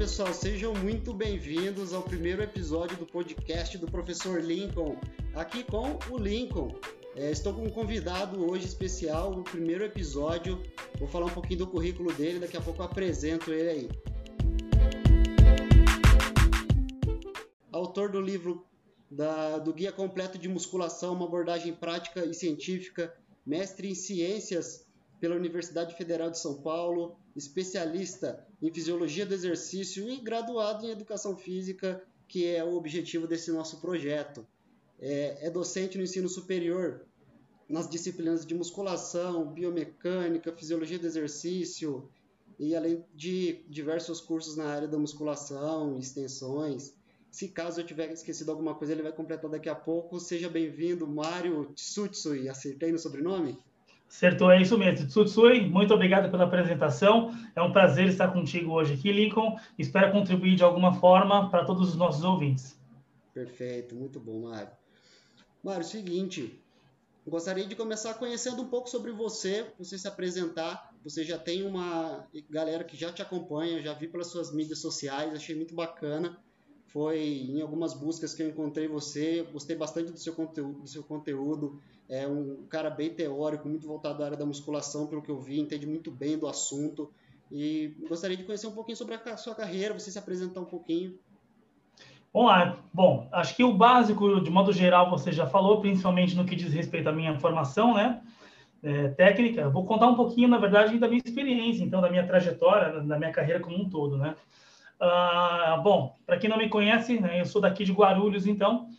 pessoal, sejam muito bem-vindos ao primeiro episódio do podcast do Professor Lincoln. Aqui com o Lincoln. É, estou com um convidado hoje especial no primeiro episódio. Vou falar um pouquinho do currículo dele, daqui a pouco apresento ele aí. Autor do livro da, do Guia Completo de Musculação, uma abordagem prática e científica, mestre em ciências pela Universidade Federal de São Paulo, especialista em fisiologia do exercício e graduado em educação física, que é o objetivo desse nosso projeto. É, é docente no ensino superior nas disciplinas de musculação, biomecânica, fisiologia do exercício e além de diversos cursos na área da musculação, extensões. Se caso eu tiver esquecido alguma coisa, ele vai completar daqui a pouco. Seja bem-vindo, Mário Tsutsui. Acertei no sobrenome? Acertou, é isso mesmo. Tsutsui, muito obrigado pela apresentação. É um prazer estar contigo hoje aqui, Lincoln. Espero contribuir de alguma forma para todos os nossos ouvintes. Perfeito, muito bom, Mário. Mário, seguinte, gostaria de começar conhecendo um pouco sobre você, você se apresentar. Você já tem uma galera que já te acompanha, já vi pelas suas mídias sociais, achei muito bacana. Foi em algumas buscas que eu encontrei você, gostei bastante do seu conteúdo, do seu conteúdo é um cara bem teórico, muito voltado à área da musculação, pelo que eu vi, entende muito bem do assunto. E gostaria de conhecer um pouquinho sobre a sua carreira, você se apresentar um pouquinho. Vamos lá. Bom, acho que o básico, de modo geral, você já falou, principalmente no que diz respeito à minha formação, né? É, técnica. Vou contar um pouquinho, na verdade, da minha experiência, então, da minha trajetória, da minha carreira como um todo, né? Ah, bom, para quem não me conhece, né, eu sou daqui de Guarulhos, então,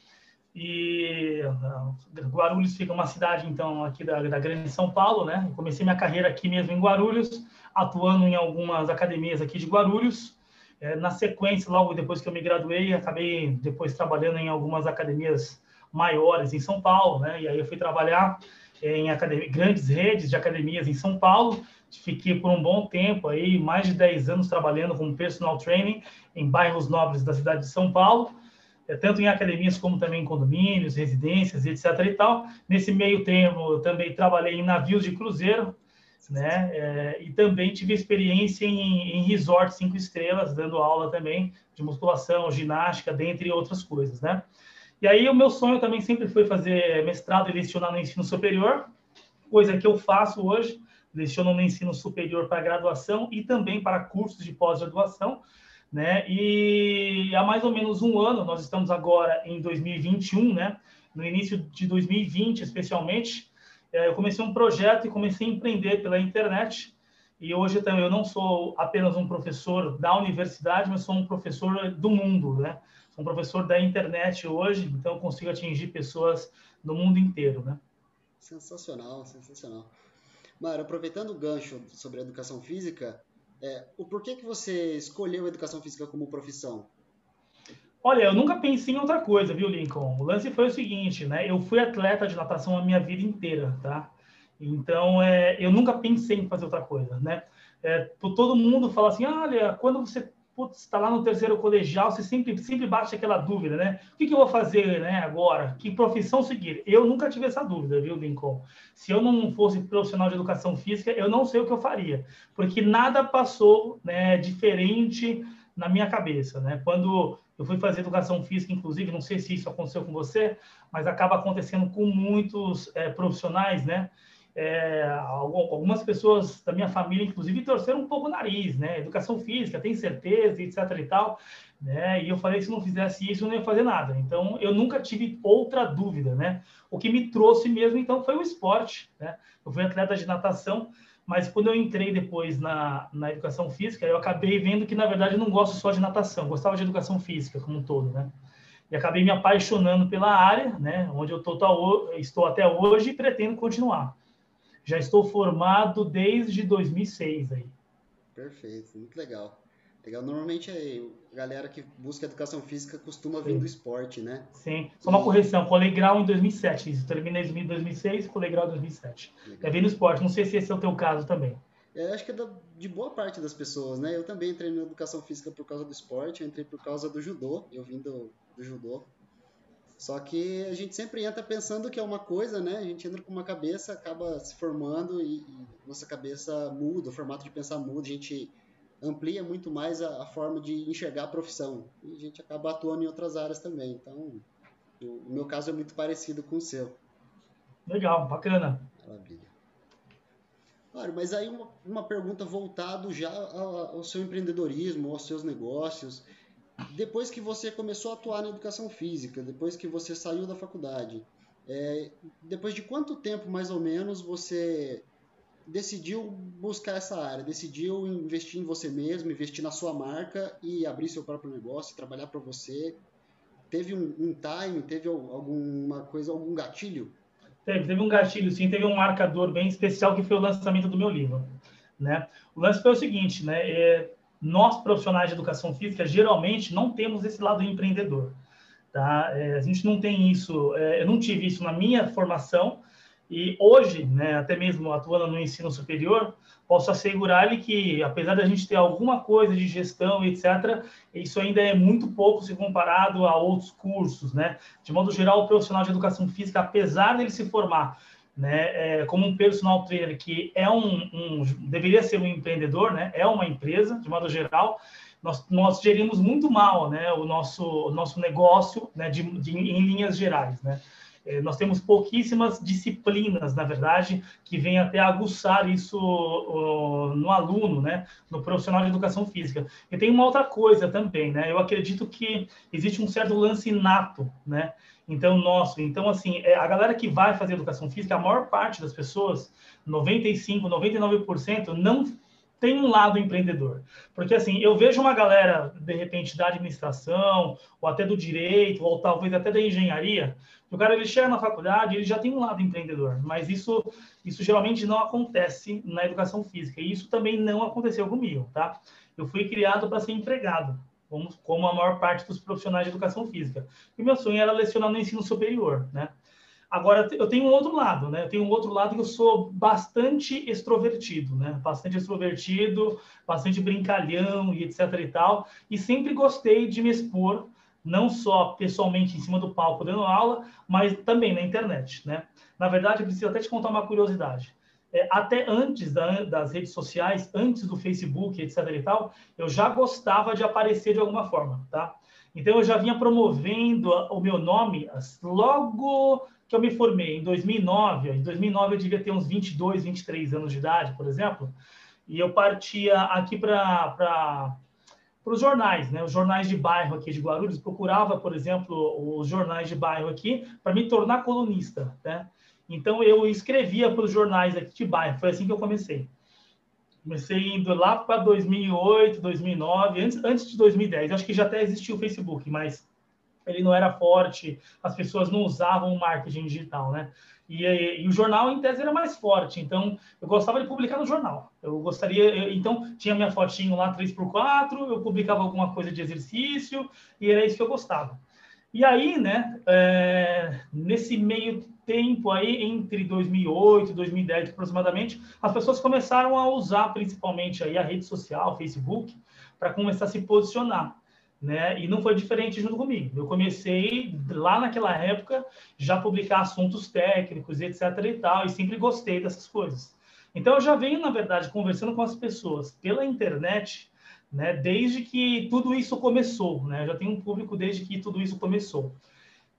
e uh, Guarulhos fica uma cidade, então, aqui da, da Grande São Paulo, né? Eu comecei minha carreira aqui mesmo em Guarulhos, atuando em algumas academias aqui de Guarulhos. É, na sequência, logo depois que eu me graduei, acabei depois trabalhando em algumas academias maiores em São Paulo, né? E aí eu fui trabalhar em academia, grandes redes de academias em São Paulo. Fiquei por um bom tempo aí, mais de 10 anos trabalhando como personal training em bairros nobres da cidade de São Paulo. É, tanto em academias como também em condomínios, residências, etc. e tal. Nesse meio tempo, também trabalhei em navios de cruzeiro, né? É, e também tive experiência em, em resort cinco estrelas, dando aula também de musculação, ginástica, dentre outras coisas, né? E aí o meu sonho também sempre foi fazer mestrado e lecionar no ensino superior, coisa que eu faço hoje, leciono no ensino superior para graduação e também para cursos de pós-graduação, né? E há mais ou menos um ano, nós estamos agora em 2021, né? No início de 2020, especialmente, é, eu comecei um projeto e comecei a empreender pela internet. E hoje eu não sou apenas um professor da universidade, mas sou um professor do mundo, né? Sou um professor da internet hoje, então consigo atingir pessoas no mundo inteiro, né? Sensacional, sensacional. Mário, aproveitando o gancho sobre a educação física, é, o porquê que você escolheu a educação física como profissão? Olha, eu nunca pensei em outra coisa, viu, Lincoln? O lance foi o seguinte, né? Eu fui atleta de natação a minha vida inteira, tá? Então, é, eu nunca pensei em fazer outra coisa, né? É, todo mundo fala assim, olha, quando você está lá no terceiro colegial, você sempre, sempre bate aquela dúvida, né? O que, que eu vou fazer né, agora? Que profissão seguir? Eu nunca tive essa dúvida, viu, Lincoln? Se eu não fosse profissional de educação física, eu não sei o que eu faria, porque nada passou né, diferente na minha cabeça, né? Quando eu fui fazer educação física, inclusive, não sei se isso aconteceu com você, mas acaba acontecendo com muitos é, profissionais, né? É, algumas pessoas da minha família, inclusive, torceram um pouco o nariz, né? Educação física, tem certeza, etc e tal, né? E eu falei, se não fizesse isso, eu não ia fazer nada. Então, eu nunca tive outra dúvida, né? O que me trouxe mesmo, então, foi o esporte, né? Eu fui atleta de natação, mas quando eu entrei depois na, na educação física, eu acabei vendo que, na verdade, eu não gosto só de natação, gostava de educação física como um todo, né? E acabei me apaixonando pela área, né? Onde eu tô, tô, estou até hoje e pretendo continuar. Já estou formado desde 2006 aí. Perfeito, muito legal. Legal. Normalmente a galera que busca educação física costuma vir Sim. do esporte, né? Sim. Só uma correção, colei grau em 2007. Isso, terminei em 2006, colei grau em 2007. Legal. É vir no esporte. Não sei se esse é o teu caso também. É, acho que é da, de boa parte das pessoas, né? Eu também entrei na educação física por causa do esporte, eu entrei por causa do judô. Eu vim do, do judô. Só que a gente sempre entra pensando que é uma coisa, né? A gente entra com uma cabeça, acaba se formando e, e nossa cabeça muda, o formato de pensar muda, a gente amplia muito mais a, a, forma de enxergar a profissão. E a gente acaba atuando em outras áreas também. Então, o, o meu caso é muito parecido com o seu. Legal, bacana. Maravilha. Claro, mas aí uma, uma pergunta voltada já ao, ao seu empreendedorismo, aos seus negócios. Depois que você começou a atuar na educação física, depois que você saiu da faculdade, é, depois de quanto tempo mais ou menos você decidiu buscar essa área, decidiu investir em você mesmo, investir na sua marca e abrir seu próprio negócio, trabalhar para você? Teve um, um time, teve alguma coisa, algum gatilho? Teve, teve um gatilho, sim, teve um marcador bem especial que foi o lançamento do meu livro. Né? O lance foi o seguinte, né? É, nós profissionais de educação física geralmente não temos esse lado empreendedor, tá? É, a gente não tem isso, é, eu não tive isso na minha formação e hoje, né, até mesmo atuando no ensino superior, posso assegurar-lhe que, apesar da gente ter alguma coisa de gestão, etc., isso ainda é muito pouco se comparado a outros cursos, né? De modo geral, o profissional de educação física, apesar dele se formar né, é, como um personal trainer que é um, um, deveria ser um empreendedor, né, é uma empresa, de modo geral, nós, nós gerimos muito mal, né, o nosso, o nosso negócio, né, de, de, em linhas gerais, né. É, nós temos pouquíssimas disciplinas, na verdade, que vêm até aguçar isso no aluno, né, no profissional de educação física. E tem uma outra coisa também, né, eu acredito que existe um certo lance inato, né, então nosso. Então, assim, é, a galera que vai fazer educação física, a maior parte das pessoas, 95, 99%, não tem um lado empreendedor. Porque, assim, eu vejo uma galera, de repente, da administração, ou até do direito, ou talvez até da engenharia, o cara ele chega na faculdade, ele já tem um lado empreendedor, mas isso, isso geralmente não acontece na educação física. E isso também não aconteceu comigo, tá? Eu fui criado para ser empregado, como, como a maior parte dos profissionais de educação física. E meu sonho era lecionar no ensino superior, né? Agora, eu tenho um outro lado, né? Eu tenho um outro lado que eu sou bastante extrovertido, né? Bastante extrovertido, bastante brincalhão e etc e tal. E sempre gostei de me expor, não só pessoalmente em cima do palco dando aula, mas também na internet, né? Na verdade, eu preciso até te contar uma curiosidade. É, até antes da, das redes sociais, antes do Facebook, etc e tal, eu já gostava de aparecer de alguma forma, tá? Então, eu já vinha promovendo o meu nome logo que eu me formei em 2009, em 2009 eu devia ter uns 22, 23 anos de idade, por exemplo, e eu partia aqui para os jornais, né? Os jornais de bairro aqui de Guarulhos, procurava, por exemplo, os jornais de bairro aqui para me tornar colunista, né? Então eu escrevia para os jornais aqui de bairro, foi assim que eu comecei. Comecei indo lá para 2008, 2009, antes, antes de 2010. Acho que já até existia o Facebook, mas ele não era forte, as pessoas não usavam o marketing digital, né? E, e, o jornal, em tese, era mais forte. Então, eu gostava de publicar no jornal. Eu gostaria... Eu, então, tinha minha fotinho lá 3x4, eu publicava alguma coisa de exercício, e era isso que eu gostava. E aí, né, é, nesse meio tempo aí, entre 2008 e 2010 aproximadamente, as pessoas começaram a usar principalmente aí a rede social, Facebook, para começar a se posicionar né? E não foi diferente junto comigo. Eu comecei lá naquela época já publicar assuntos técnicos, etc. e tal, e sempre gostei dessas coisas. Então eu já venho, na verdade, conversando com as pessoas pela internet, né? Desde que tudo isso começou, né? Eu já tenho um público desde que tudo isso começou.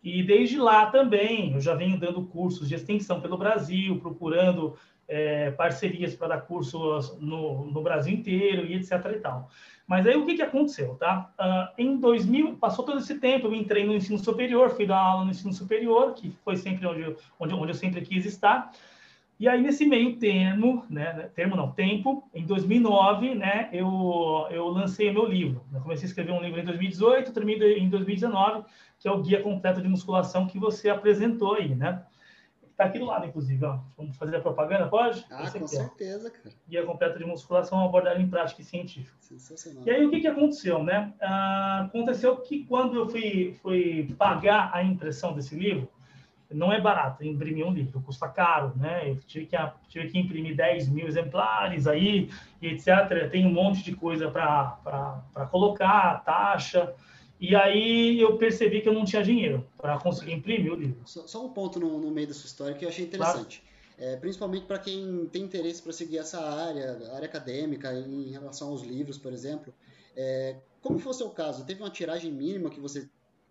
E desde lá também eu já venho dando cursos de extensão pelo Brasil, procurando é, parcerias para dar cursos no, no Brasil inteiro e etc e tal. Mas aí o que, que aconteceu, tá? Uh, em 2000, passou todo esse tempo, eu entrei no ensino superior, fui dar aula no ensino superior, que foi sempre onde eu, onde, onde eu sempre quis estar. E aí, nesse meio termo, né, termo não, tempo, em 2009, né, eu, eu lancei meu livro. Eu comecei a escrever um livro em 2018, terminei em 2019, que é o Guia Completo de Musculação que você apresentou aí, né? Está aqui do lado, inclusive. Ó. Vamos fazer a propaganda, pode? Ah, com certeza, cara. Guia completo de musculação, abordagem prática e científica. Sensacional. E aí, o que, que aconteceu, né? Ah, aconteceu que quando eu fui, fui pagar a impressão desse livro, não é barato imprimir um livro, custa caro, né? Eu tive que, tive que imprimir 10 mil exemplares aí, etc. Tem um monte de coisa para colocar, taxa. E aí eu percebi que eu não tinha dinheiro para conseguir imprimir o livro. Só, só um ponto no, no, meio da sua história que eu achei interessante. Claro. é, principalmente para quem tem interesse para seguir essa área, área acadêmica, em relação aos livros, por exemplo. É, como foi o seu caso? Teve uma tiragem mínima que você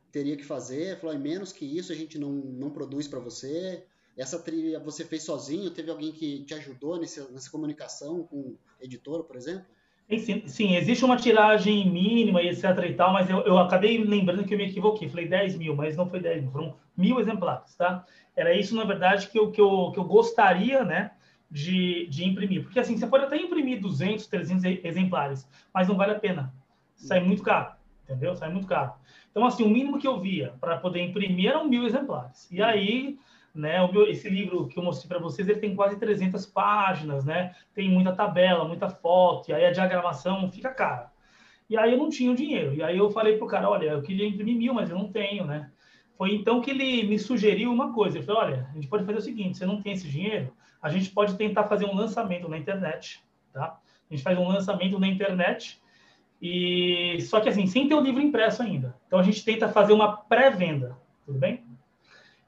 teria que fazer? Falou, menos que isso a gente não, não produz para você? Essa trilha você fez sozinho? Teve alguém que te ajudou nessa, nessa comunicação com editora, por exemplo? Sim, sim, existe uma tiragem mínima e etc e tal, mas eu, eu acabei lembrando que eu me equivoquei. Falei 10 mil, mas não foi 10 mil, foram mil exemplares, tá? Era isso, na verdade, que eu, que eu, que eu gostaria, né, de, de imprimir. Porque, assim, você pode até imprimir 200, 300 exemplares, mas não vale a pena. Sai muito caro, entendeu? Sai muito caro. Então, assim, o mínimo que eu via para poder imprimir eram mil exemplares. E aí né? Esse livro que eu mostrei para vocês, ele tem quase 300 páginas, né? Tem muita tabela, muita foto, e aí a diagramação fica cara. E aí eu não tinha o dinheiro. E aí eu falei pro cara, olha, eu queria imprimir mil, mas eu não tenho, né? Foi então que ele me sugeriu uma coisa. Ele falou, olha, a gente pode fazer o seguinte, você não tem esse dinheiro, a gente pode tentar fazer um lançamento na internet, tá? A gente faz um lançamento na internet e só que assim, sem ter o livro impresso ainda. Então a gente tenta fazer uma pré-venda, tudo bem?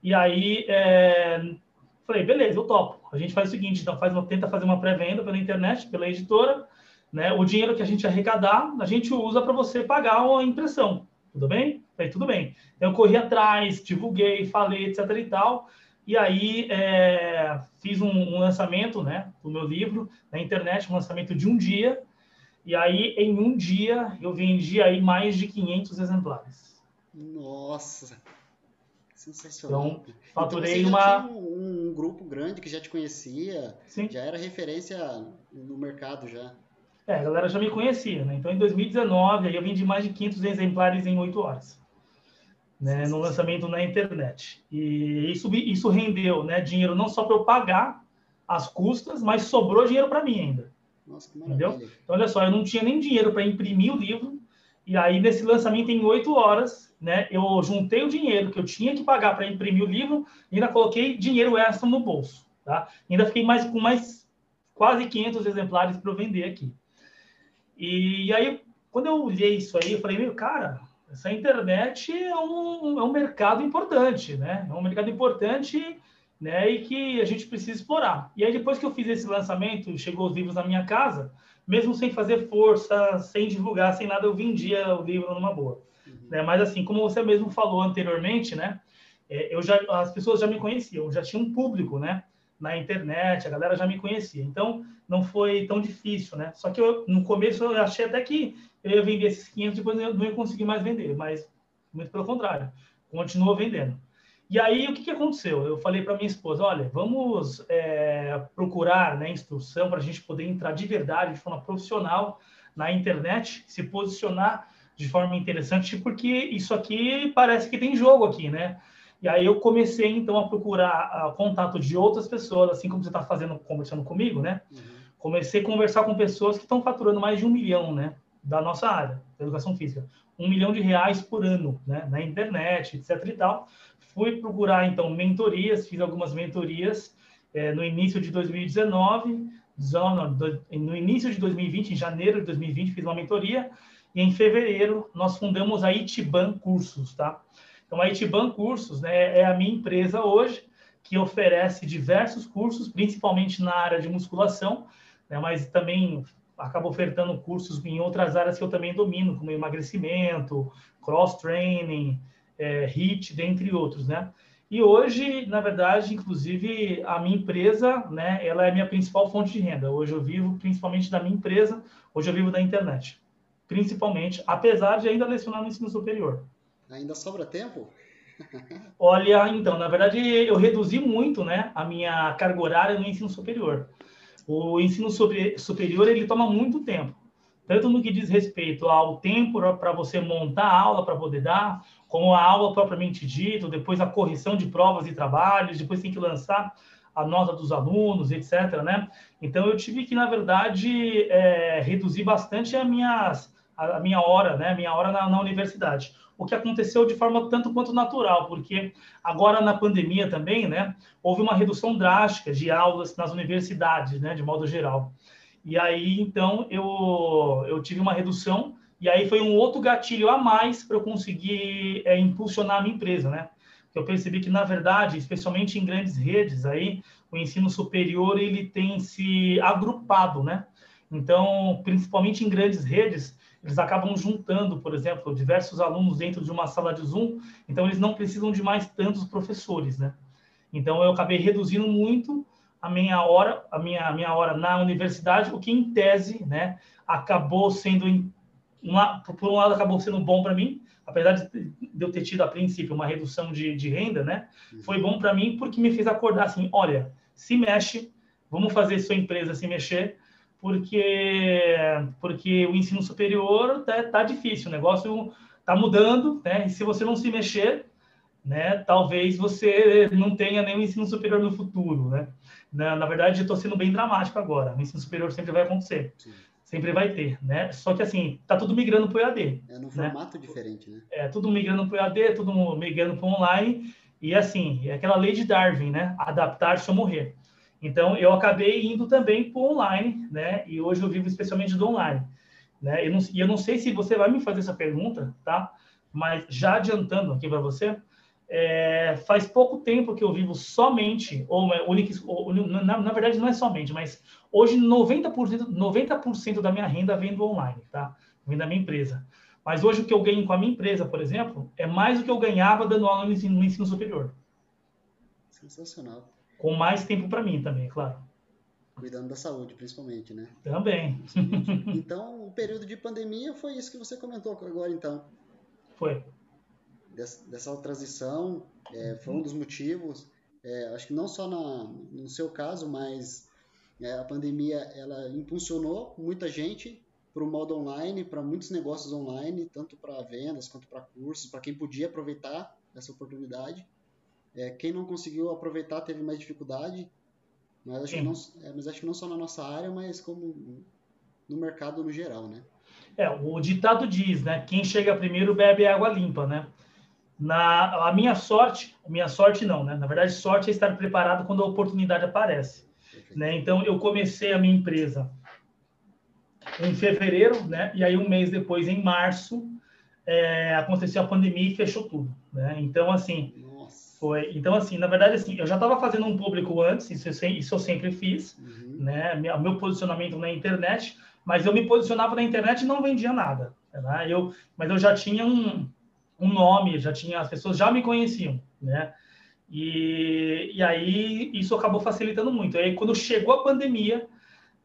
E aí, é, falei, beleza, eu topo. A gente faz o seguinte, então faz uma, tenta fazer uma pré-venda pela internet, pela editora, né? O dinheiro que a gente arrecadar, a gente usa para você pagar a impressão. Tudo bem? Falei, tudo bem. Então, eu corri atrás, divulguei, falei, etc e tal. E aí, é, fiz um, um, lançamento, né, do meu livro na internet, um lançamento de um dia. E aí, em um dia, eu vendi aí mais de 500 exemplares. Nossa! Sensacional. Então, faturei então uma. Um, um, grupo grande que já te conhecia, Sim. já era referência no mercado já. É, a galera já me conhecia, né? Então, em 2019, aí eu vendi mais de 500 exemplares em 8 horas, né? No lançamento na internet. E isso, isso rendeu, né? Dinheiro não só para eu pagar as custas, mas sobrou dinheiro para mim ainda. Nossa, que maravilha. Entendeu? Então, olha só, eu não tinha nem dinheiro para imprimir o livro, e aí, nesse lançamento, em 8 horas, né, eu juntei o dinheiro que eu tinha que pagar para imprimir o livro e ainda coloquei dinheiro extra no bolso. Tá? Ainda fiquei mais com mais quase 500 exemplares para vender aqui. E, e, aí, quando eu olhei isso aí, eu falei, meu, cara, essa internet é um, é um mercado importante, né? É um mercado importante né, e que a gente precisa explorar. E aí, depois que eu fiz esse lançamento, chegou os livros na minha casa, mesmo sem fazer força, sem divulgar, sem nada, eu vendia o livro numa boa. Né? Mas assim, como você mesmo falou anteriormente, né? É, eu já, as pessoas já me conheciam, já tinha um público, né? Na internet, a galera já me conhecia. Então, não foi tão difícil, né? Só que eu, no começo eu achei até que eu ia vender esses 500, depois eu não ia conseguir mais vender, mas muito pelo contrário, continuou vendendo. E aí, o que, que aconteceu? Eu falei para minha esposa, olha, vamos é, procurar né, instrução para a gente poder entrar de verdade, de forma profissional, na internet, se posicionar de forma interessante, porque isso aqui parece que tem jogo aqui, né? E aí eu comecei, então, a procurar uh, contato de outras pessoas, assim como você está fazendo, conversando comigo, né? Uhum. Comecei a conversar com pessoas que estão faturando mais de um milhão, né? Da nossa área, da educação física. Um milhão de reais por ano, né? Na internet, etc e tal. Fui procurar, então, mentorias, fiz algumas mentorias eh, no início de 2019, no início de 2020, em janeiro de 2020, fiz uma mentoria e em fevereiro nós fundamos a Itiban Cursos, tá? Então a Itiban Cursos né, é a minha empresa hoje que oferece diversos cursos, principalmente na área de musculação, né, mas também acaba ofertando cursos em outras áreas que eu também domino, como emagrecimento, cross training, é, HIIT, dentre outros, né? E hoje, na verdade, inclusive, a minha empresa, né, ela é a minha principal fonte de renda. Hoje eu vivo principalmente da minha empresa, hoje eu vivo da internet principalmente, apesar de ainda lecionar no ensino superior. Ainda sobra tempo? Olha, então, na verdade, eu reduzi muito né, a minha carga horária no ensino superior. O ensino superior, ele toma muito tempo, tanto no que diz respeito ao tempo para você montar a aula para poder dar, como a aula propriamente dita, depois a correção de provas e trabalhos, depois tem que lançar a nota dos alunos, etc. Né? Então, eu tive que, na verdade, é, reduzir bastante as minhas a, minha hora, né, minha hora na, na, universidade. O que aconteceu de forma tanto quanto natural, porque agora na pandemia também, né, houve uma redução drástica de aulas nas universidades, né, de modo geral. E aí, então, eu, eu tive uma redução, e aí foi um outro gatilho a mais para eu conseguir é, impulsionar a minha empresa, né? eu percebi que, na verdade, especialmente em grandes redes, aí, o ensino superior ele tem se agrupado, né? Então, principalmente em grandes redes, eles acabam juntando, por exemplo, diversos alunos dentro de uma sala de Zoom, então eles não precisam de mais tantos professores, né? Então eu acabei reduzindo muito a minha hora, a minha, a minha hora na universidade, o que em tese, né, acabou sendo uma, por um lado acabou sendo bom para mim, apesar de eu ter tido a princípio uma redução de, de renda, né, foi bom para mim porque me fez acordar assim, olha, se mexe, vamos fazer sua empresa se mexer, porque porque o ensino superior tá, tá difícil, o negócio tá mudando, né? E se você não se mexer, né, talvez você não tenha nenhum ensino superior no futuro, né? Na, na verdade, eu estou sendo bem dramático agora. O ensino superior sempre vai acontecer. Sim. Sempre vai ter, né? Só que assim, tá tudo migrando para o EAD. É num né? formato diferente, né? É tudo migrando para o EAD, tudo migrando para online. E assim, é aquela lei de Darwin, né? Adaptar-se ou morrer. Então, eu acabei indo também para online, né? E hoje eu vivo especialmente do online. Né? Eu não, e eu não sei se você vai me fazer essa pergunta, tá? Mas já adiantando aqui para você, é, faz pouco tempo que eu vivo somente, ou, ou na, na, verdade não é somente, mas hoje 90%, 90 da minha renda vem do online, tá? Vem da minha empresa. Mas hoje o que eu ganho com a minha empresa, por exemplo, é mais do que eu ganhava dando aula no ensino, no ensino superior. Sensacional com mais tempo para mim também, claro. Cuidando da saúde, principalmente, né? Também. Então, o período de pandemia foi isso que você comentou agora, então. Foi. Dessa, dessa transição, é, foi um dos motivos. É, acho que não só na, no seu caso, mas é, a pandemia ela impulsionou muita gente para o modo online, para muitos negócios online, tanto para vendas quanto para cursos, para quem podia aproveitar essa oportunidade. É, quem não conseguiu aproveitar teve mais dificuldade, mas acho, que não, é, mas acho que não só na nossa área, mas como no mercado no geral, né? É, o ditado diz, né? Quem chega primeiro bebe água limpa, né? Na, a minha sorte, minha sorte não, né? Na verdade, sorte é estar preparado quando a oportunidade aparece. Né? Então, eu comecei a minha empresa em fevereiro, né? E aí, um mês depois, em março, é, aconteceu a pandemia e fechou tudo, né? Então, assim, foi. Então, assim, na verdade, assim, eu já estava fazendo um público antes, isso eu, isso eu sempre fiz, uhum. né? O meu posicionamento na internet, mas eu me posicionava na internet e não vendia nada, né? Eu, mas eu já tinha um, um nome, já tinha, as pessoas já me conheciam, né? E, e aí isso acabou facilitando muito. Aí quando chegou a pandemia,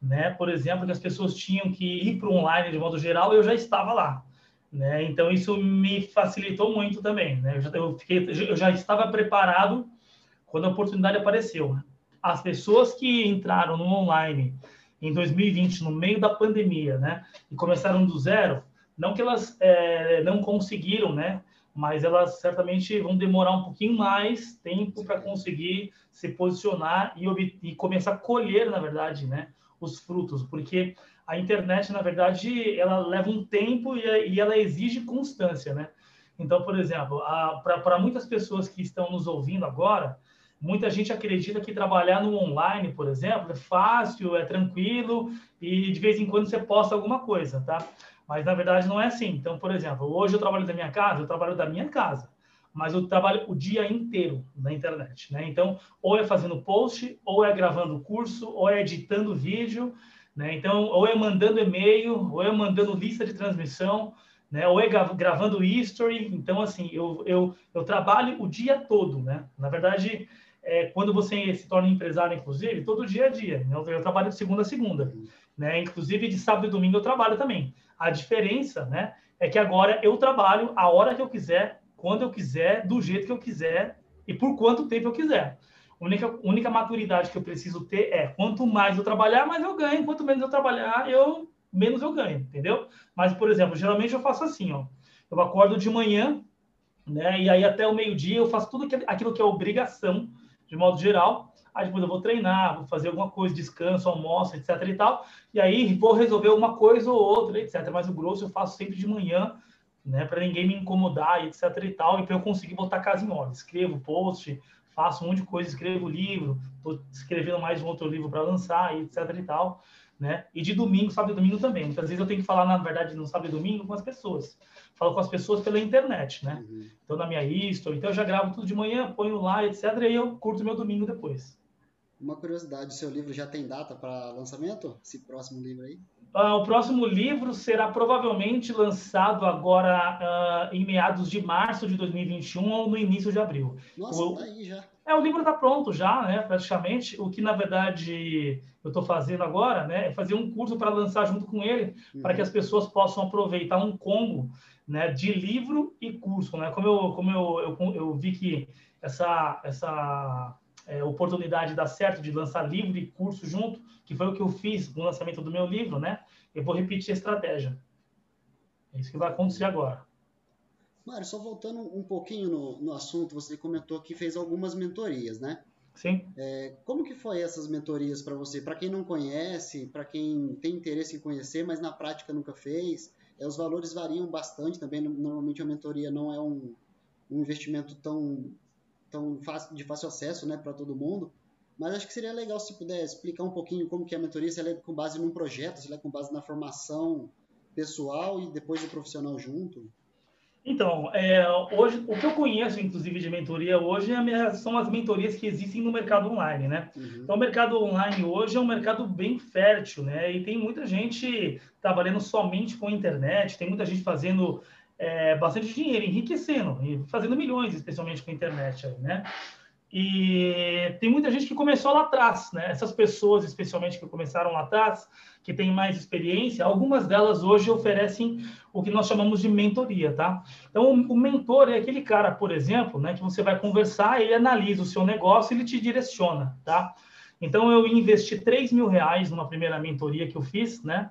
né, por exemplo, que as pessoas tinham que ir para o online de modo geral, eu já estava lá. Né? Então isso me facilitou muito também. Né? Eu, já, eu, fiquei, eu já estava preparado quando a oportunidade apareceu. As pessoas que entraram no online em 2020, no meio da pandemia, né, e começaram do zero, não que elas é, não conseguiram, né, mas elas certamente vão demorar um pouquinho mais tempo para conseguir se posicionar e, e começar a colher, na verdade, né, os frutos, porque a internet, na verdade, ela leva um tempo e, e ela exige constância, né? Então, por exemplo, para muitas pessoas que estão nos ouvindo agora, muita gente acredita que trabalhar no online, por exemplo, é fácil, é tranquilo e de vez em quando você posta alguma coisa, tá? Mas na verdade não é assim. Então, por exemplo, hoje eu trabalho da minha casa, eu trabalho da minha casa, mas eu trabalho o dia inteiro na internet, né? Então, ou é fazendo post, ou é gravando curso, ou é editando vídeo, né? Então, ou é mandando e-mail, ou é mandando lista de transmissão, né? ou é gravando history. Então, assim, eu, eu, eu trabalho o dia todo. Né? Na verdade, é, quando você se torna empresário, inclusive, todo dia é dia. Né? Eu, eu trabalho de segunda a segunda. Né? Inclusive, de sábado e domingo eu trabalho também. A diferença né, é que agora eu trabalho a hora que eu quiser, quando eu quiser, do jeito que eu quiser e por quanto tempo eu quiser. A única, única maturidade que eu preciso ter é quanto mais eu trabalhar, mais eu ganho. Quanto menos eu trabalhar, eu menos eu ganho, entendeu? Mas, por exemplo, geralmente eu faço assim, ó. Eu acordo de manhã, né? E aí até o meio-dia eu faço tudo aquilo que é obrigação, de modo geral. Aí depois eu vou treinar, vou fazer alguma coisa, descanso, almoço, etc e tal. E aí vou resolver uma coisa ou outra, etc. Mas o grosso eu faço sempre de manhã, né? Para ninguém me incomodar, etc e tal. E para eu conseguir botar a casa em ordem. Escrevo post, faço um monte de coisa, escrevo livro, estou escrevendo mais um outro livro para lançar, etc e tal. né? E de domingo, sábado e domingo também. Muitas vezes eu tenho que falar, na verdade, no sábado e domingo com as pessoas. Falo com as pessoas pela internet, né? Uhum. Então, na minha history, então eu já gravo tudo de manhã, ponho lá, etc. E aí eu curto meu domingo depois. Uma curiosidade, o seu livro já tem data para lançamento? Esse próximo livro aí? Uh, o próximo livro será provavelmente lançado agora uh, em meados de março de 2021 ou no início de abril. Nossa, o, tá aí já. É, o livro está pronto já, né, praticamente. O que, na verdade, eu estou fazendo agora né, é fazer um curso para lançar junto com ele, uhum. para que as pessoas possam aproveitar um combo né, de livro e curso. Né? Como, eu, como eu, eu, eu vi que essa, essa é, oportunidade dá certo de lançar livro e curso junto, que foi o que eu fiz no lançamento do meu livro, né? Eu vou repetir a estratégia. É isso que vai acontecer agora. Mário, só voltando um pouquinho no, no assunto, você comentou que fez algumas mentorias, né? Sim. É, como que foi essas mentorias para você? Para quem não conhece, para quem tem interesse em conhecer, mas na prática nunca fez, é, os valores variam bastante também. Normalmente a mentoria não é um, um investimento tão, tão fácil, de fácil acesso né, para todo mundo. Mas acho que seria legal se puder explicar um pouquinho como que é a mentoria, se ela é com base num projeto, se ela é com base na formação pessoal e depois do profissional junto. Então, é, hoje, o que eu conheço, inclusive, de mentoria hoje é, são as mentorias que existem no mercado online, né? Uhum. Então, o mercado online hoje é um mercado bem fértil, né? E tem muita gente trabalhando somente com a internet, tem muita gente fazendo é, bastante dinheiro, enriquecendo, e fazendo milhões, especialmente com a internet, aí, né? E tem muita gente que começou lá atrás, né? Essas pessoas, especialmente que começaram lá atrás, que têm mais experiência, algumas delas hoje oferecem o que nós chamamos de mentoria, tá? Então, o mentor é aquele cara, por exemplo, né, que você vai conversar, ele analisa o seu negócio, ele te direciona, tá? Então, eu investi 3 mil reais numa primeira mentoria que eu fiz, né?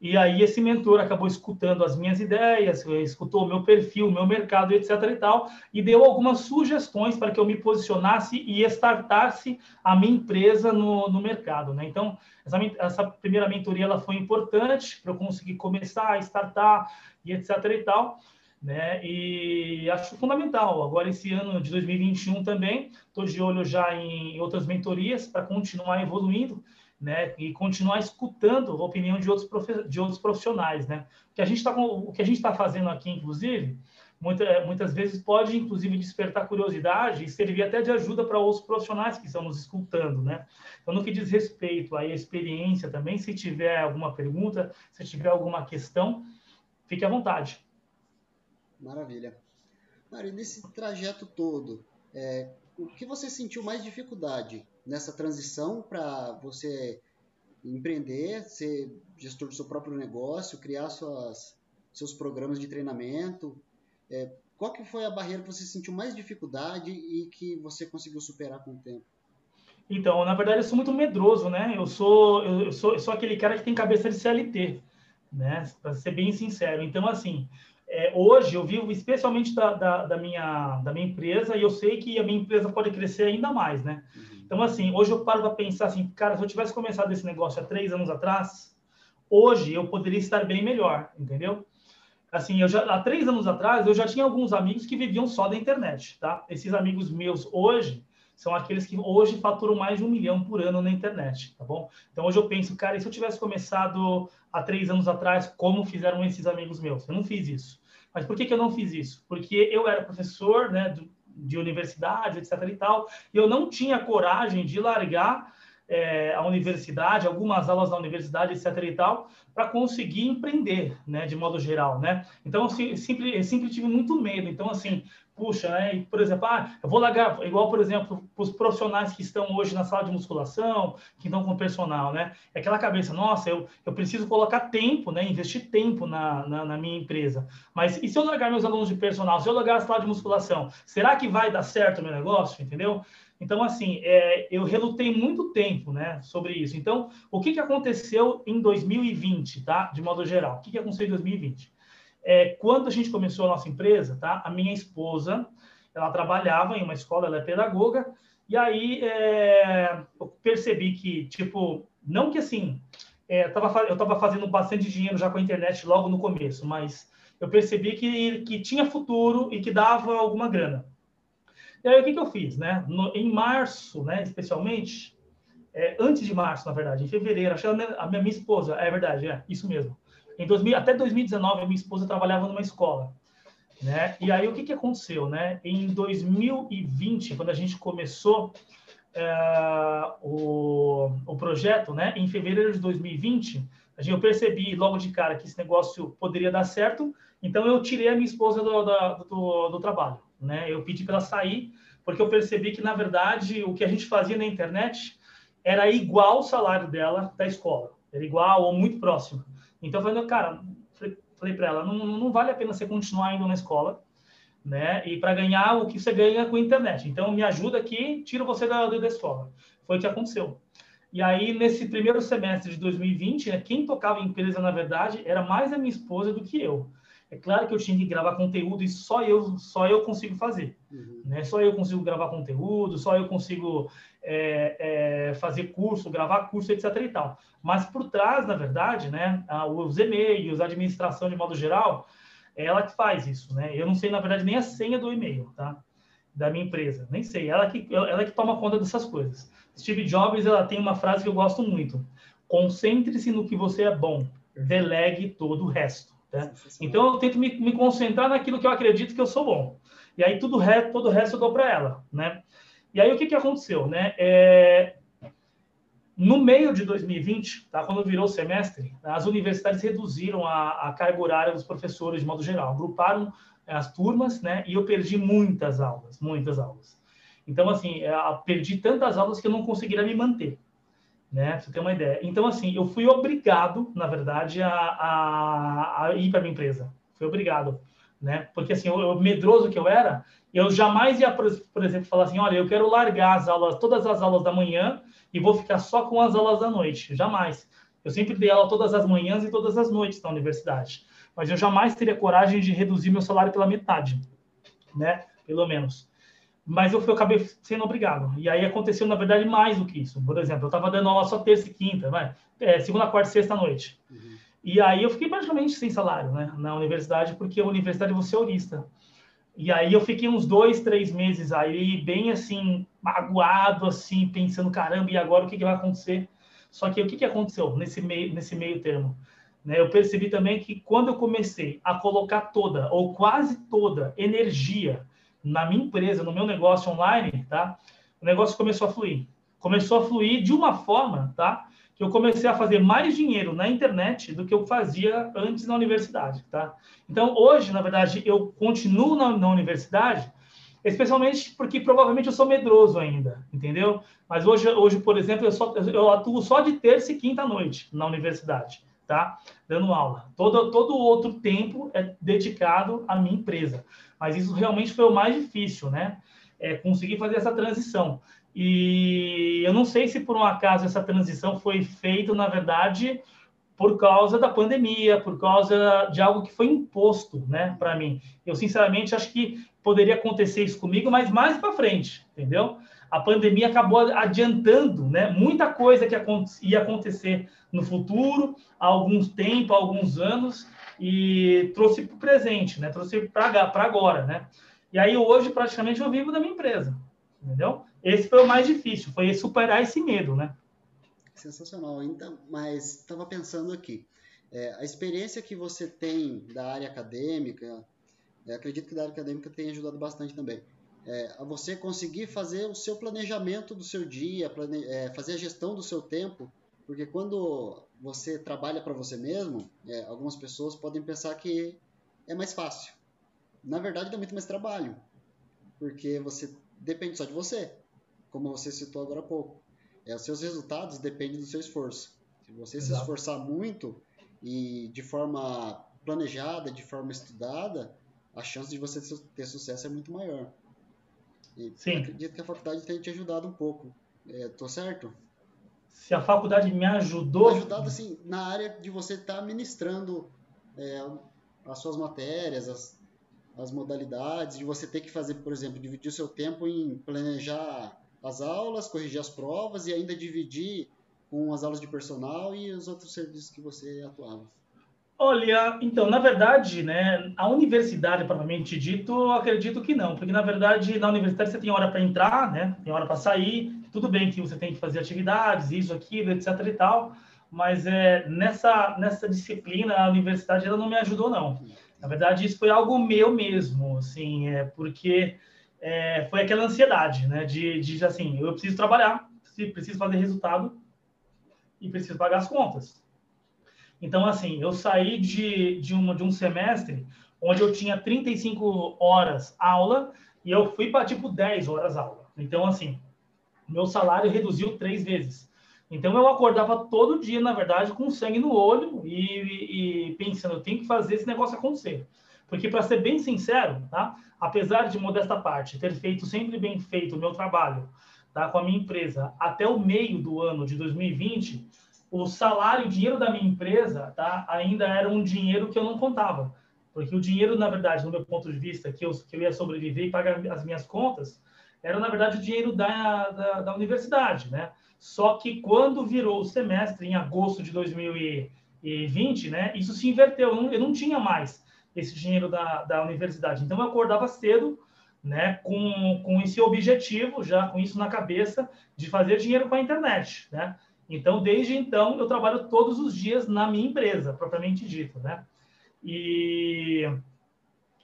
E aí esse mentor acabou escutando as minhas ideias, escutou o meu perfil, o meu mercado, etc. e tal, e deu algumas sugestões para que eu me posicionasse e startasse a minha empresa no, no mercado. Né? Então, essa, essa primeira mentoria ela foi importante para eu conseguir começar startar e etc. e tal. Né? E acho fundamental. Agora, esse ano de 2021 também, estou de olho já em outras mentorias para continuar evoluindo né, e continuar escutando a opinião de outros, de outros profissionais, né? O que a gente está o que a gente está fazendo aqui, inclusive, muita, muitas vezes pode inclusive despertar curiosidade e servir até de ajuda para outros profissionais que estão nos escutando, né? Então, no que diz respeito à experiência também, se tiver alguma pergunta, se tiver alguma questão, fique à vontade. Maravilha. Mário, nesse trajeto todo, é, o que você sentiu mais dificuldade nessa transição para você empreender, ser gestor do seu próprio negócio, criar suas, seus programas de treinamento? É, qual que foi a barreira que você sentiu mais dificuldade e que você conseguiu superar com o tempo? Então, na verdade, eu sou muito medroso, né? Eu sou, eu sou, eu sou aquele cara que tem cabeça de CLT, né? Para ser bem sincero. Então, assim, é, hoje eu vivo especialmente da, da, da, minha, da minha empresa e eu sei que a minha empresa pode crescer ainda mais, né? Uhum. Então, assim, hoje eu paro para pensar assim, cara, se eu tivesse começado esse negócio há três anos atrás, hoje eu poderia estar bem melhor, entendeu? Assim, eu já, há três anos atrás, eu já tinha alguns amigos que viviam só da internet, tá? Esses amigos meus hoje são aqueles que hoje faturam mais de um milhão por ano na internet, tá bom? Então, hoje eu penso, cara, e se eu tivesse começado há três anos atrás, como fizeram esses amigos meus? Eu não fiz isso. Mas por que, que eu não fiz isso? Porque eu era professor né, de, de universidade, etc. e tal, e eu não tinha coragem de largar é, a universidade, algumas aulas na universidade, etc. e tal, para conseguir empreender, né, de modo geral, né? Então, eu sempre, eu sempre tive muito medo. Então, assim, puxa, né? Por exemplo, ah, eu vou largar, igual, por exemplo, para os profissionais que estão hoje na sala de musculação, que estão com personal, né? É aquela cabeça, nossa, eu, eu preciso colocar tempo, né? Investir tempo na, na, na, minha empresa. Mas e se eu largar meus alunos de personal, se eu largar a sala de musculação, será que vai dar certo o meu negócio? Entendeu? Então, assim, é, eu relutei muito tempo, né, sobre isso. Então, o que, que aconteceu em 2020, tá? De modo geral, o que, que aconteceu em 2020? É, quando a gente começou a nossa empresa, tá? A minha esposa, ela trabalhava em uma escola, ela é pedagoga, e aí é, eu percebi que, tipo, não que assim, é, tava, eu estava fazendo bastante dinheiro já com a internet logo no começo, mas eu percebi que, que tinha futuro e que dava alguma grana. E aí o que, que eu fiz, né? No, em março, né, especialmente, é, antes de março, na verdade, em fevereiro, achei a minha, minha esposa, é verdade, é isso mesmo. Em 2000, até 2019, a minha esposa trabalhava numa escola. Né? E aí, o que, que aconteceu? Né? Em 2020, quando a gente começou é, o, o projeto, né? em fevereiro de 2020, eu percebi logo de cara que esse negócio poderia dar certo, então eu tirei a minha esposa do, do, do trabalho. Né? Eu pedi para ela sair, porque eu percebi que, na verdade, o que a gente fazia na internet era igual o salário dela da escola, era igual ou muito próximo. Então, eu falei, cara, falei para ela, não, não vale a pena você continuar indo na escola, né? E para ganhar o que você ganha com a internet. Então, me ajuda aqui, tiro você da, da escola. Foi o que aconteceu. E aí, nesse primeiro semestre de 2020, né, quem tocava empresa, na verdade, era mais a minha esposa do que eu. É claro que eu tinha que gravar conteúdo e só eu, só eu consigo fazer. Uhum. Né? Só eu consigo gravar conteúdo, só eu consigo é, é, fazer curso, gravar curso, etc. e tal. Mas por trás, na verdade, né, os e-mails, a administração de modo geral, é ela que faz isso, né? Eu não sei, na verdade, nem a senha do e-mail, tá? Da minha empresa, nem sei. Ela que, ela que toma conta dessas coisas. Steve Jobs, ela tem uma frase que eu gosto muito: concentre-se no que você é bom, delegue todo o resto. Né? Então eu tento me, me, concentrar naquilo que eu acredito que eu sou bom. E aí tudo resto, todo o resto eu dou para ela, né? E aí o que, que aconteceu, né? É, no meio de 2020, tá, quando virou o semestre, as universidades reduziram a, a carga horária dos professores de modo geral, agruparam é, as turmas, né? E eu perdi muitas aulas, muitas aulas. Então, assim, é, eu perdi tantas aulas que eu não conseguiria me manter né? Você ter uma ideia. Então, assim, eu fui obrigado, na verdade, a, a, a ir para minha empresa. Fui obrigado, né? Porque, assim, eu, medroso que eu era, eu jamais ia, por, por, exemplo, falar assim, olha, eu quero largar as aulas, todas as aulas da manhã e vou ficar só com as aulas da noite. Jamais. Eu sempre dei aula todas as manhãs e todas as noites na universidade. Mas eu jamais teria coragem de reduzir meu salário pela metade, né? Pelo menos mas eu, fui, eu acabei sendo obrigado. E aí aconteceu, na verdade, mais do que isso. Por exemplo, eu estava dando aula só terça e quinta, vai, é, segunda, quarta e sexta noite. Uhum. E aí eu fiquei praticamente sem salário né, na universidade, porque a universidade você é aurista. E aí eu fiquei uns dois, três meses aí, bem assim, magoado, assim, pensando, caramba, e agora o que, que vai acontecer? Só que o que, que aconteceu nesse meio, nesse meio termo? Né, eu percebi também que quando eu comecei a colocar toda, ou quase toda, energia na minha empresa, no meu negócio online, tá? O negócio começou a fluir. Começou a fluir de uma forma, tá? Que eu comecei a fazer mais dinheiro na internet do que eu fazia antes na universidade, tá? Então, hoje, na verdade, eu continuo na, na universidade, especialmente porque provavelmente eu sou medroso ainda, entendeu? Mas hoje, hoje por exemplo, eu, só, eu atuo só de terça e quinta noite na universidade, tá? Dando aula. Todo, todo outro tempo é dedicado à minha empresa. Mas isso realmente foi o mais difícil, né? É conseguir fazer essa transição. E eu não sei se por um acaso essa transição foi feita, na verdade, por causa da pandemia, por causa de algo que foi imposto, né, para mim. Eu sinceramente acho que poderia acontecer isso comigo, mas mais para frente, entendeu? A pandemia acabou adiantando, né, muita coisa que ia acontecer no futuro, há alguns tempo, há alguns anos, e trouxe para o presente, né? Trouxe para agora, né? E aí hoje praticamente eu vivo da minha empresa, entendeu? Esse foi o mais difícil, foi superar esse medo, né? Sensacional. Então, mas estava pensando aqui, é, a experiência que você tem da área acadêmica, é, acredito que da área acadêmica tenha ajudado bastante também. É, a você conseguir fazer o seu planejamento do seu dia, plane... É, fazer a gestão do seu tempo porque quando você trabalha para você mesmo, é, algumas pessoas podem pensar que é mais fácil. Na verdade, dá muito mais trabalho, porque você depende só de você, como você citou agora há pouco. É, os seus resultados dependem do seu esforço. Se você Exato. se esforçar muito e de forma planejada, de forma estudada, a chance de você ter sucesso é muito maior. E Sim. acredito que a faculdade tenha te ajudado um pouco. É, tô certo? Se a faculdade me ajudou. Ajudado, assim, na área de você estar tá ministrando é, as suas matérias, as, as modalidades, de você ter que fazer, por exemplo, dividir o seu tempo em planejar as aulas, corrigir as provas e ainda dividir com as aulas de personal e os outros serviços que você atuava. Olha, então, na verdade, né, a universidade, propriamente dito, acredito que não, porque na verdade na universidade você tem hora para entrar, né, tem hora para sair, tudo bem que você tem que fazer atividades, isso, aquilo, etc e tal, mas é, nessa, nessa disciplina, a universidade ela não me ajudou, não. Na verdade, isso foi algo meu mesmo, assim, é, porque é, foi aquela ansiedade, né, de, de, assim, eu preciso trabalhar, preciso fazer resultado e preciso pagar as contas. Então, assim, eu saí de, de, uma, de um semestre onde eu tinha 35 horas aula e eu fui para, tipo, 10 horas aula. Então, assim, meu salário reduziu três vezes. Então eu acordava todo dia, na verdade, com sangue no olho e, e pensando, eu tenho que fazer esse negócio acontecer. Porque, para ser bem sincero, tá? apesar de modesta parte ter feito sempre bem feito o meu trabalho tá? com a minha empresa até o meio do ano de 2020, o salário, o dinheiro da minha empresa tá? ainda era um dinheiro que eu não contava. Porque o dinheiro, na verdade, no meu ponto de vista, que eu, que eu ia sobreviver e pagar as minhas contas, era, na verdade, o dinheiro da, da, da universidade, né? Só que quando virou o semestre, em agosto de 2020, né, isso se inverteu. Eu não, eu não tinha mais esse dinheiro da, da universidade. Então, eu acordava cedo, né, com, com esse objetivo, já com isso na cabeça, de fazer dinheiro com a internet, né? Então, desde então, eu trabalho todos os dias na minha empresa, propriamente dito, né? E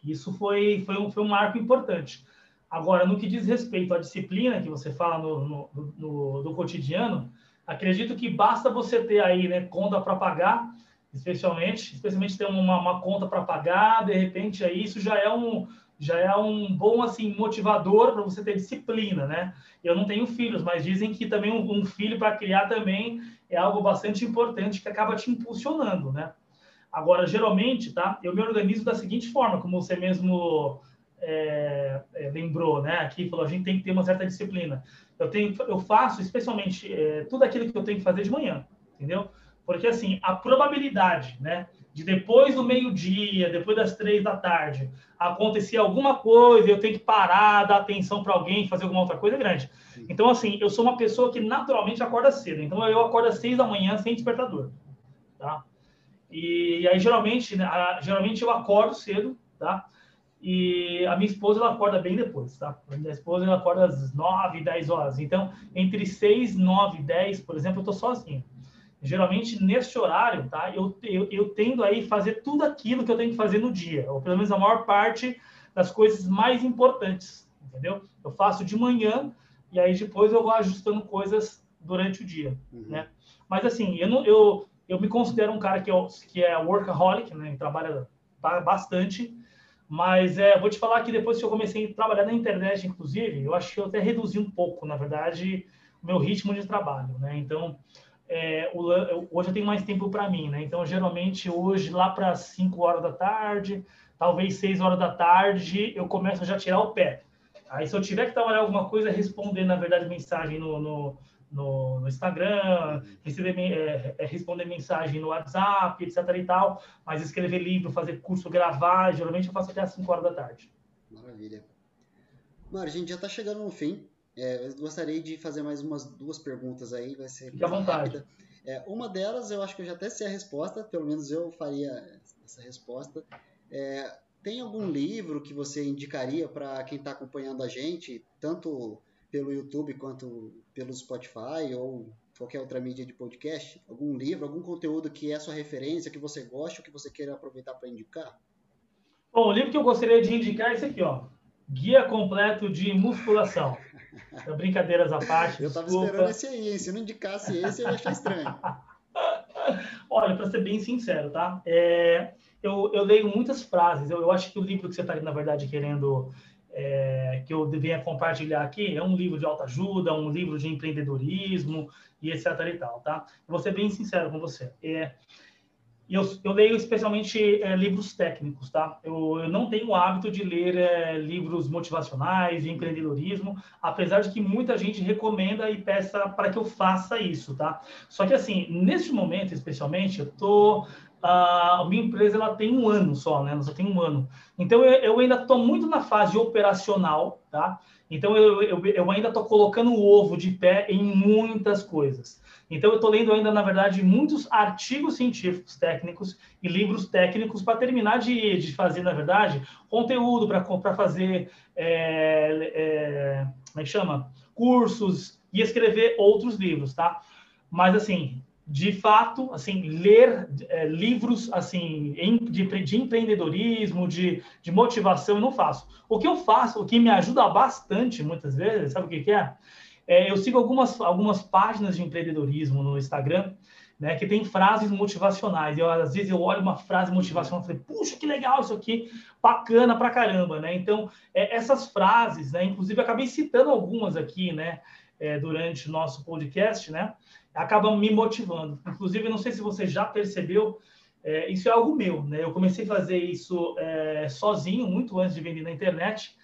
isso foi, foi, um, foi um marco importante. Agora, no que diz respeito à disciplina que você fala no, no, no, no cotidiano, acredito que basta você ter aí né, conta para pagar, especialmente, especialmente ter uma, uma conta para pagar, de repente aí isso já é um já é um bom assim motivador para você ter disciplina, né? Eu não tenho filhos, mas dizem que também um, um filho para criar também é algo bastante importante que acaba te impulsionando, né? Agora, geralmente, tá? Eu me organizo da seguinte forma, como você mesmo é, é, lembrou, né? Aqui falou, a gente tem que ter uma certa disciplina. Eu tenho, eu faço especialmente é, tudo aquilo que eu tenho que fazer de manhã, entendeu? Porque assim, a probabilidade, né, de depois do meio-dia, depois das três da tarde, acontecer alguma coisa, eu tenho que parar, dar atenção para alguém, fazer alguma outra coisa é grande. Então, assim, eu sou uma pessoa que naturalmente acorda cedo. Então, eu acordo às seis da manhã sem despertador, tá? E aí, geralmente, né, geralmente eu acordo cedo, tá? E a minha esposa ela acorda bem depois, tá? A minha esposa ela acorda às 9, 10 horas. Então, entre 6, 9 e 10, por exemplo, eu tô sozinho. Geralmente, neste horário, tá? Eu, eu, eu tendo aí fazer tudo aquilo que eu tenho que fazer no dia, ou pelo menos a maior parte das coisas mais importantes, entendeu? Eu faço de manhã e aí depois eu vou ajustando coisas durante o dia, uhum. né? Mas assim, eu não, eu, eu me considero um cara que, eu, que é workaholic, né? Trabalha bastante, mas é, vou te falar que depois que eu comecei a trabalhar na internet, inclusive, eu acho que eu até reduzi um pouco, na verdade, o meu ritmo de trabalho, né? Então, é, o, hoje eu tenho mais tempo para mim, né? Então, geralmente, hoje, lá para 5 horas da tarde, talvez 6 horas da tarde, eu começo a já tirar o pé. Aí, se eu tiver que trabalhar alguma coisa, responder, na verdade, mensagem no, no no, no Instagram, receber, é, é, responder mensagem no WhatsApp, etc e tal, mas escrever livro, fazer curso, gravar, geralmente eu faço até às 5 horas da tarde. Maravilha. Mara, a gente já está chegando no fim. É, eu gostaria de fazer mais umas duas perguntas aí, vai ser Fique à vontade. É, uma delas, eu acho que eu já até sei a resposta, pelo menos eu faria essa resposta. É, tem algum livro que você indicaria para quem está acompanhando a gente, tanto pelo YouTube quanto pelo Spotify ou qualquer outra mídia de podcast? Algum livro, algum conteúdo que é sua referência, que você gosta ou que você queira aproveitar para indicar? Bom, o livro que eu gostaria de indicar é esse aqui, ó. Guia completo de musculação. Brincadeiras à parte. Eu estava esperando esse aí, hein? Se não indicasse esse, eu ia achar estranho. Olha, para ser bem sincero, tá? É, eu, eu leio muitas frases. Eu, eu acho que o livro que você está, na verdade, querendo é, que eu devia compartilhar aqui é um livro de autoajuda, um livro de empreendedorismo e etc e tal, tá? vou ser bem sincero com você. É, eu, eu leio especialmente é, livros técnicos, tá? Eu, eu, não tenho o hábito de ler é, livros motivacionais de empreendedorismo, apesar de que muita gente recomenda e peça para que eu faça isso, tá? Só que assim, neste momento, especialmente, eu tô a minha empresa ela tem um ano só, né? Ela só tem um ano. Então eu, eu ainda estou muito na fase operacional, tá? Então eu, eu, eu ainda estou colocando o ovo de pé em muitas coisas. Então eu estou lendo ainda, na verdade, muitos artigos científicos técnicos e livros técnicos para terminar de, de fazer, na verdade, conteúdo para fazer, é, é, como é que chama? cursos e escrever outros livros, tá? Mas assim, de fato, assim, ler é, livros assim de, de empreendedorismo, de, de motivação, eu não faço. O que eu faço, o que me ajuda bastante, muitas vezes, sabe o que, que é? é? Eu sigo algumas, algumas páginas de empreendedorismo no Instagram, né, que tem frases motivacionais. Eu, às vezes eu olho uma frase motivacional e falei, puxa, que legal isso aqui, bacana pra caramba, né? Então, é, essas frases, né, inclusive acabei citando algumas aqui, né, é, durante o nosso podcast, né? Acabam me motivando. Inclusive, não sei se você já percebeu, é, isso é algo meu, né? Eu comecei a fazer isso é, sozinho, muito antes de vender na internet,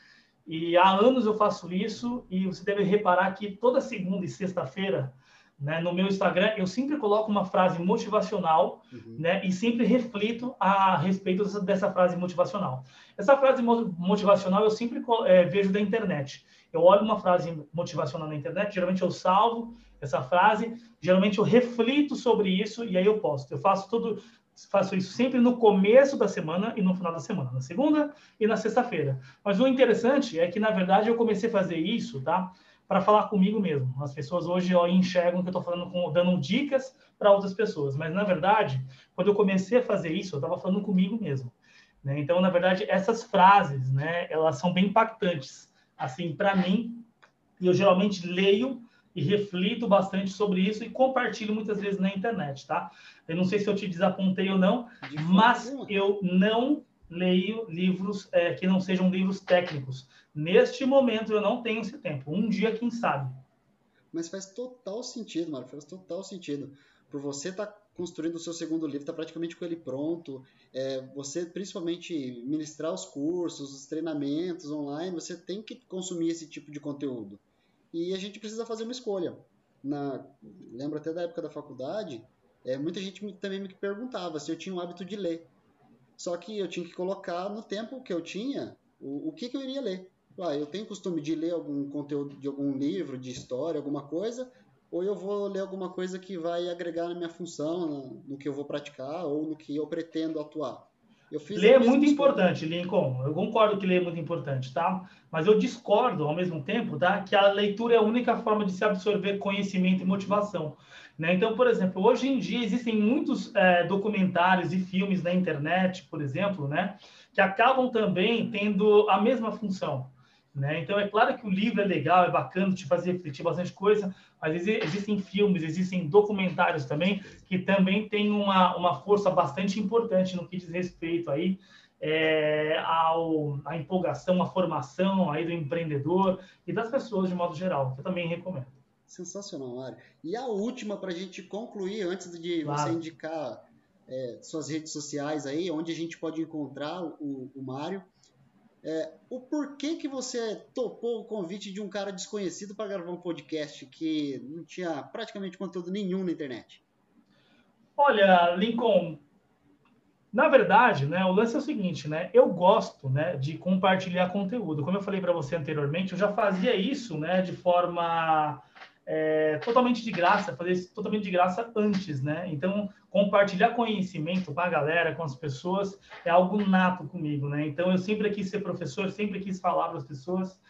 e há anos eu faço isso, e você deve reparar que toda segunda e sexta-feira, né, no meu Instagram, eu sempre coloco uma frase motivacional, uhum. né, e sempre reflito a respeito dessa, dessa, frase motivacional. Essa frase motivacional eu sempre é, vejo da internet. Eu olho uma frase motivacional na internet, geralmente eu salvo essa frase, geralmente eu reflito sobre isso e aí eu posto. Eu faço tudo, faço isso sempre no começo da semana e no final da semana, na segunda e na sexta-feira. Mas o interessante é que na verdade eu comecei a fazer isso, tá? Para falar comigo mesmo. As pessoas hoje ó, enxergam que eu estou falando com, dando dicas para outras pessoas, mas na verdade, quando eu comecei a fazer isso, eu estava falando comigo mesmo. Né? Então, na verdade, essas frases, né, elas são bem impactantes, assim, para mim. E eu geralmente leio e reflito bastante sobre isso e compartilho muitas vezes na internet, tá? Eu não sei se eu te desapontei ou não, mas eu não leio livros é, que não sejam livros técnicos. Neste momento eu não tenho esse tempo. Um dia, quem sabe. Mas faz total sentido, Mário, faz total sentido. Por você estar tá construindo o seu segundo livro, está praticamente com ele pronto. É, você, principalmente, ministrar os cursos, os treinamentos online, você tem que consumir esse tipo de conteúdo. E a gente precisa fazer uma escolha. Na, lembro até da época da faculdade, é, muita gente também me perguntava se eu tinha o hábito de ler. Só que eu tinha que colocar no tempo que eu tinha o, o que, que eu iria ler. Ah, eu tenho costume de ler algum conteúdo de algum livro, de história, alguma coisa, ou eu vou ler alguma coisa que vai agregar na minha função, no, que eu vou praticar ou no que eu pretendo atuar. Ler é muito importante, Lincoln. Eu concordo que ler é muito importante, tá? Mas eu discordo ao mesmo tempo, tá? Que a leitura é a única forma de se absorver conhecimento e motivação. Né? Então, por exemplo, hoje em dia existem muitos é, documentários e filmes na internet, por exemplo, né? Que acabam também tendo a mesma função. Né? Então, é claro que o livro é legal, é bacana, te fazer refletir bastante coisa, mas existem filmes, existem documentários também que também têm uma, uma força bastante importante no que diz respeito aí é, ao, à empolgação, à formação aí do empreendedor e das pessoas de modo geral, que eu também recomendo. Sensacional, Mário. E a última, para a gente concluir, antes de claro. você indicar é, suas redes sociais aí, onde a gente pode encontrar o, o Mário, é, o porquê que você topou o convite de um cara desconhecido para gravar um podcast que não tinha praticamente conteúdo nenhum na internet? Olha, Lincoln, na verdade, né, o lance é o seguinte, né? Eu gosto, né, de compartilhar conteúdo. Como eu falei para você anteriormente, eu já fazia isso, né, de forma é, totalmente de graça, fazer isso totalmente de graça antes, né? Então, compartilhar conhecimento com a galera, com as pessoas, é algo nato comigo, né? Então, eu sempre quis ser professor, sempre quis falar para as pessoas,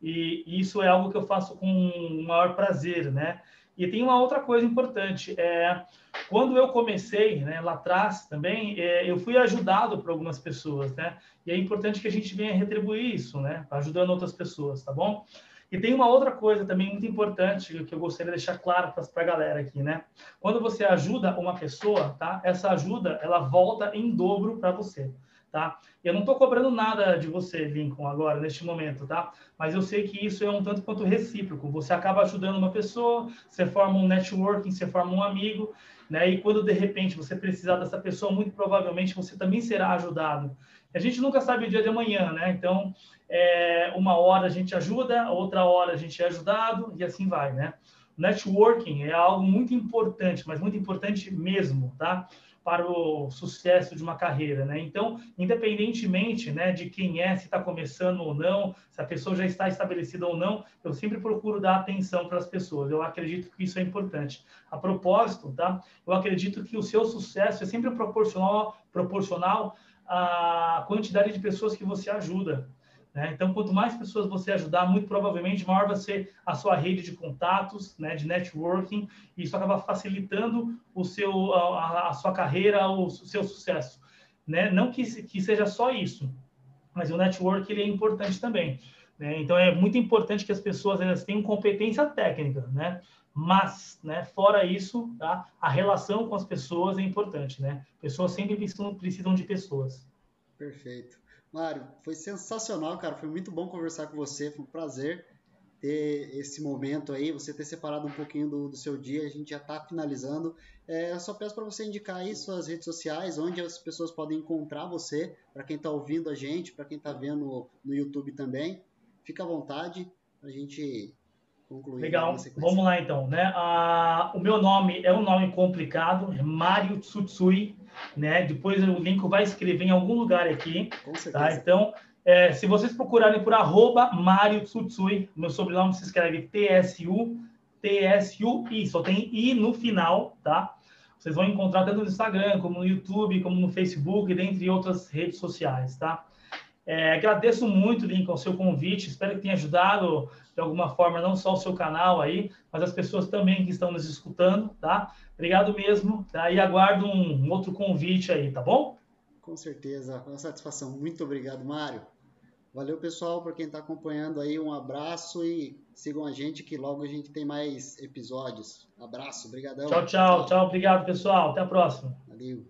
e isso é algo que eu faço com o maior prazer, né? E tem uma outra coisa importante, é quando eu comecei, né, lá atrás também, é, eu fui ajudado por algumas pessoas, né? E é importante que a gente venha retribuir isso, né? Ajudando outras pessoas, tá bom? E tem uma outra coisa também muito importante que eu gostaria de deixar claro para a galera aqui, né? Quando você ajuda uma pessoa, tá? Essa ajuda, ela volta em dobro para você, tá? Eu não estou cobrando nada de você, Lincoln, agora, neste momento, tá? Mas eu sei que isso é um tanto quanto recíproco. Você acaba ajudando uma pessoa, você forma um networking, você forma um amigo, né? E quando, de repente, você precisar dessa pessoa, muito provavelmente você também será ajudado. A gente nunca sabe o dia de amanhã, né? Então, é, uma hora a gente ajuda, outra hora a gente é ajudado e assim vai, né? Networking é algo muito importante, mas muito importante mesmo, tá? Para o sucesso de uma carreira, né? Então, independentemente, né, de quem é, se está começando ou não, se a pessoa já está estabelecida ou não, eu sempre procuro dar atenção para as pessoas. Eu acredito que isso é importante. A propósito, tá? Eu acredito que o seu sucesso é sempre proporcional, proporcional à quantidade de pessoas que você ajuda. Né? Então, quanto mais pessoas você ajudar, muito provavelmente maior vai ser a sua rede de contatos, né, de networking, e isso acaba facilitando o seu, a, a sua carreira, o seu sucesso. Né? Não que, que seja só isso, mas o network ele é importante também. Né? Então, é muito importante que as pessoas elas tenham competência técnica, né? Mas, né, fora isso, tá? a relação com as pessoas é importante, né? Pessoas sempre precisam, precisam de pessoas. Perfeito. Mário, foi sensacional, cara. Foi muito bom conversar com você. Foi um prazer ter esse momento aí, você ter separado um pouquinho do, do seu dia. A gente já está finalizando. É, eu só peço para você indicar aí suas redes sociais, onde as pessoas podem encontrar você, para quem está ouvindo a gente, para quem está vendo no YouTube também. Fica à vontade para a gente concluir. Legal, vamos lá então. Né? Ah, o meu nome é um nome complicado, é Mário Tsutsui né? Depois o link vai escrever em algum lugar aqui. Com tá? certeza. Tá? Então, é, se vocês procurarem por arroba Mario Tsutsui, meu sobrenome se escreve T-S-U, T-S-U-I, só tem I no final, tá? Vocês vão encontrar tanto no Instagram, como no YouTube, como no Facebook, dentre outras redes sociais, tá? É, agradeço muito, Lincoln, o seu convite. Espero que tenha ajudado de alguma forma, não só o seu canal aí, mas as pessoas também que estão nos escutando, tá? Obrigado mesmo, tá? E aguardo um, um outro convite aí, tá bom? Com certeza, com satisfação. Muito obrigado, Mário. Valeu, pessoal, por quem está acompanhando aí. Um abraço e sigam a gente que logo a gente tem mais episódios. Abraço, obrigadão. Tchau, tchau, tchau. Obrigado, pessoal. Até a próxima. Valeu.